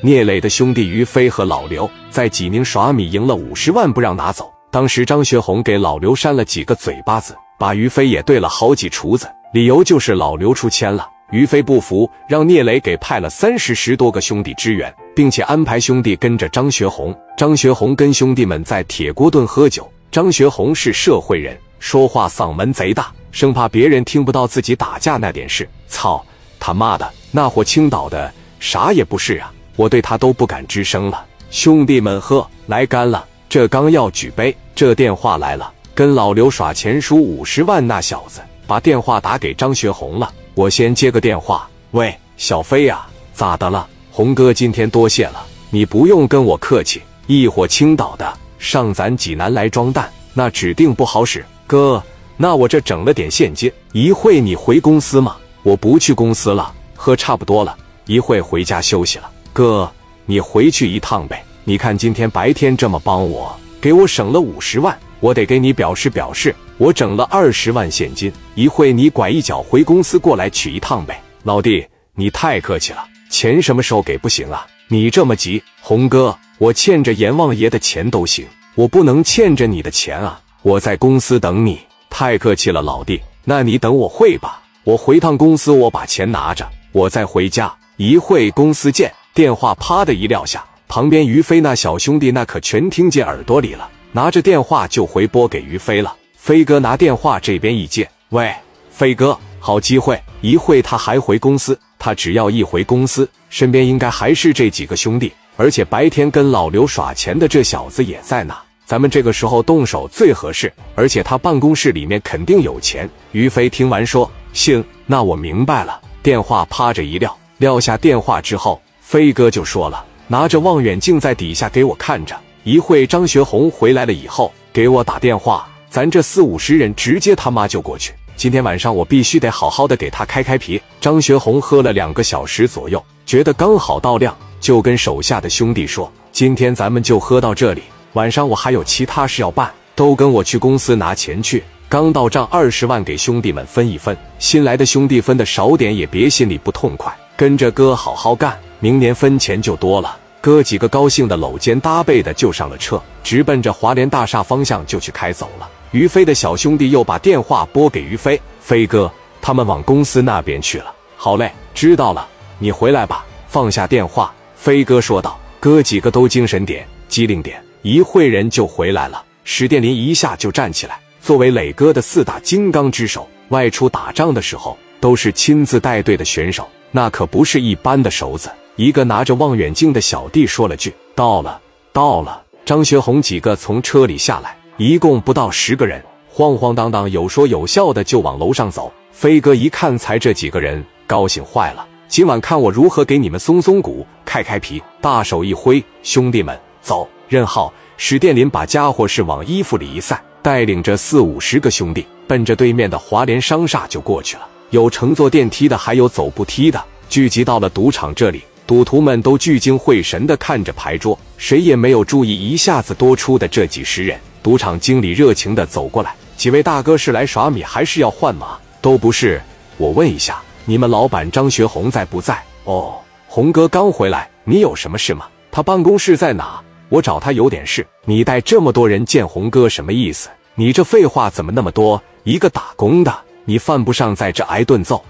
聂磊的兄弟于飞和老刘在济宁耍米赢了五十万，不让拿走。当时张学红给老刘扇了几个嘴巴子，把于飞也对了好几厨子，理由就是老刘出千了。于飞不服，让聂磊给派了三十十多个兄弟支援，并且安排兄弟跟着张学红。张学红跟兄弟们在铁锅炖喝酒。张学红是社会人，说话嗓门贼大，生怕别人听不到自己打架那点事。操他妈的，那伙青岛的啥也不是啊！我对他都不敢吱声了。兄弟们喝，来干了！这刚要举杯，这电话来了，跟老刘耍钱输五十万那小子把电话打给张学红了。我先接个电话，喂，小飞呀，咋的了？红哥今天多谢了，你不用跟我客气。一伙青岛的上咱济南来装蛋，那指定不好使。哥，那我这整了点现金，一会你回公司吗？我不去公司了，喝差不多了，一会回家休息了。哥，你回去一趟呗。你看今天白天这么帮我，给我省了五十万，我得给你表示表示，我整了二十万现金。一会你拐一脚回公司过来取一趟呗。老弟，你太客气了，钱什么时候给不行啊？你这么急，红哥，我欠着阎王爷的钱都行，我不能欠着你的钱啊。我在公司等你。太客气了，老弟，那你等我会吧。我回趟公司，我把钱拿着，我再回家。一会公司见。电话啪的一撂下，旁边于飞那小兄弟那可全听见耳朵里了，拿着电话就回拨给于飞了。飞哥拿电话这边一接，喂，飞哥，好机会，一会他还回公司，他只要一回公司，身边应该还是这几个兄弟，而且白天跟老刘耍钱的这小子也在那，咱们这个时候动手最合适，而且他办公室里面肯定有钱。于飞听完说，行，那我明白了。电话啪着一撂，撂下电话之后。飞哥就说了，拿着望远镜在底下给我看着。一会张学红回来了以后，给我打电话，咱这四五十人直接他妈就过去。今天晚上我必须得好好的给他开开皮。张学红喝了两个小时左右，觉得刚好到量，就跟手下的兄弟说：“今天咱们就喝到这里，晚上我还有其他事要办，都跟我去公司拿钱去。刚到账二十万，给兄弟们分一分。新来的兄弟分的少点也别心里不痛快，跟着哥好好干。”明年分钱就多了，哥几个高兴的搂肩搭背的就上了车，直奔着华联大厦方向就去开走了。于飞的小兄弟又把电话拨给于飞，飞哥，他们往公司那边去了。好嘞，知道了，你回来吧。放下电话，飞哥说道。哥几个都精神点，机灵点，一会人就回来了。史殿林一下就站起来，作为磊哥的四大金刚之首，外出打仗的时候都是亲自带队的选手，那可不是一般的手子。一个拿着望远镜的小弟说了句：“到了，到了。”张学红几个从车里下来，一共不到十个人，晃晃荡荡、有说有笑的就往楼上走。飞哥一看才这几个人，高兴坏了。今晚看我如何给你们松松骨、开开皮！大手一挥，兄弟们，走！任浩、史殿林把家伙事往衣服里一塞，带领着四五十个兄弟，奔着对面的华联商厦就过去了。有乘坐电梯的，还有走步梯的，聚集到了赌场这里。赌徒们都聚精会神地看着牌桌，谁也没有注意一下子多出的这几十人。赌场经理热情地走过来：“几位大哥是来耍米还是要换马？”“都不是。”“我问一下，你们老板张学红在不在？”“哦，红哥刚回来。你有什么事吗？他办公室在哪？我找他有点事。你带这么多人见红哥什么意思？你这废话怎么那么多？一个打工的，你犯不上在这挨顿揍。”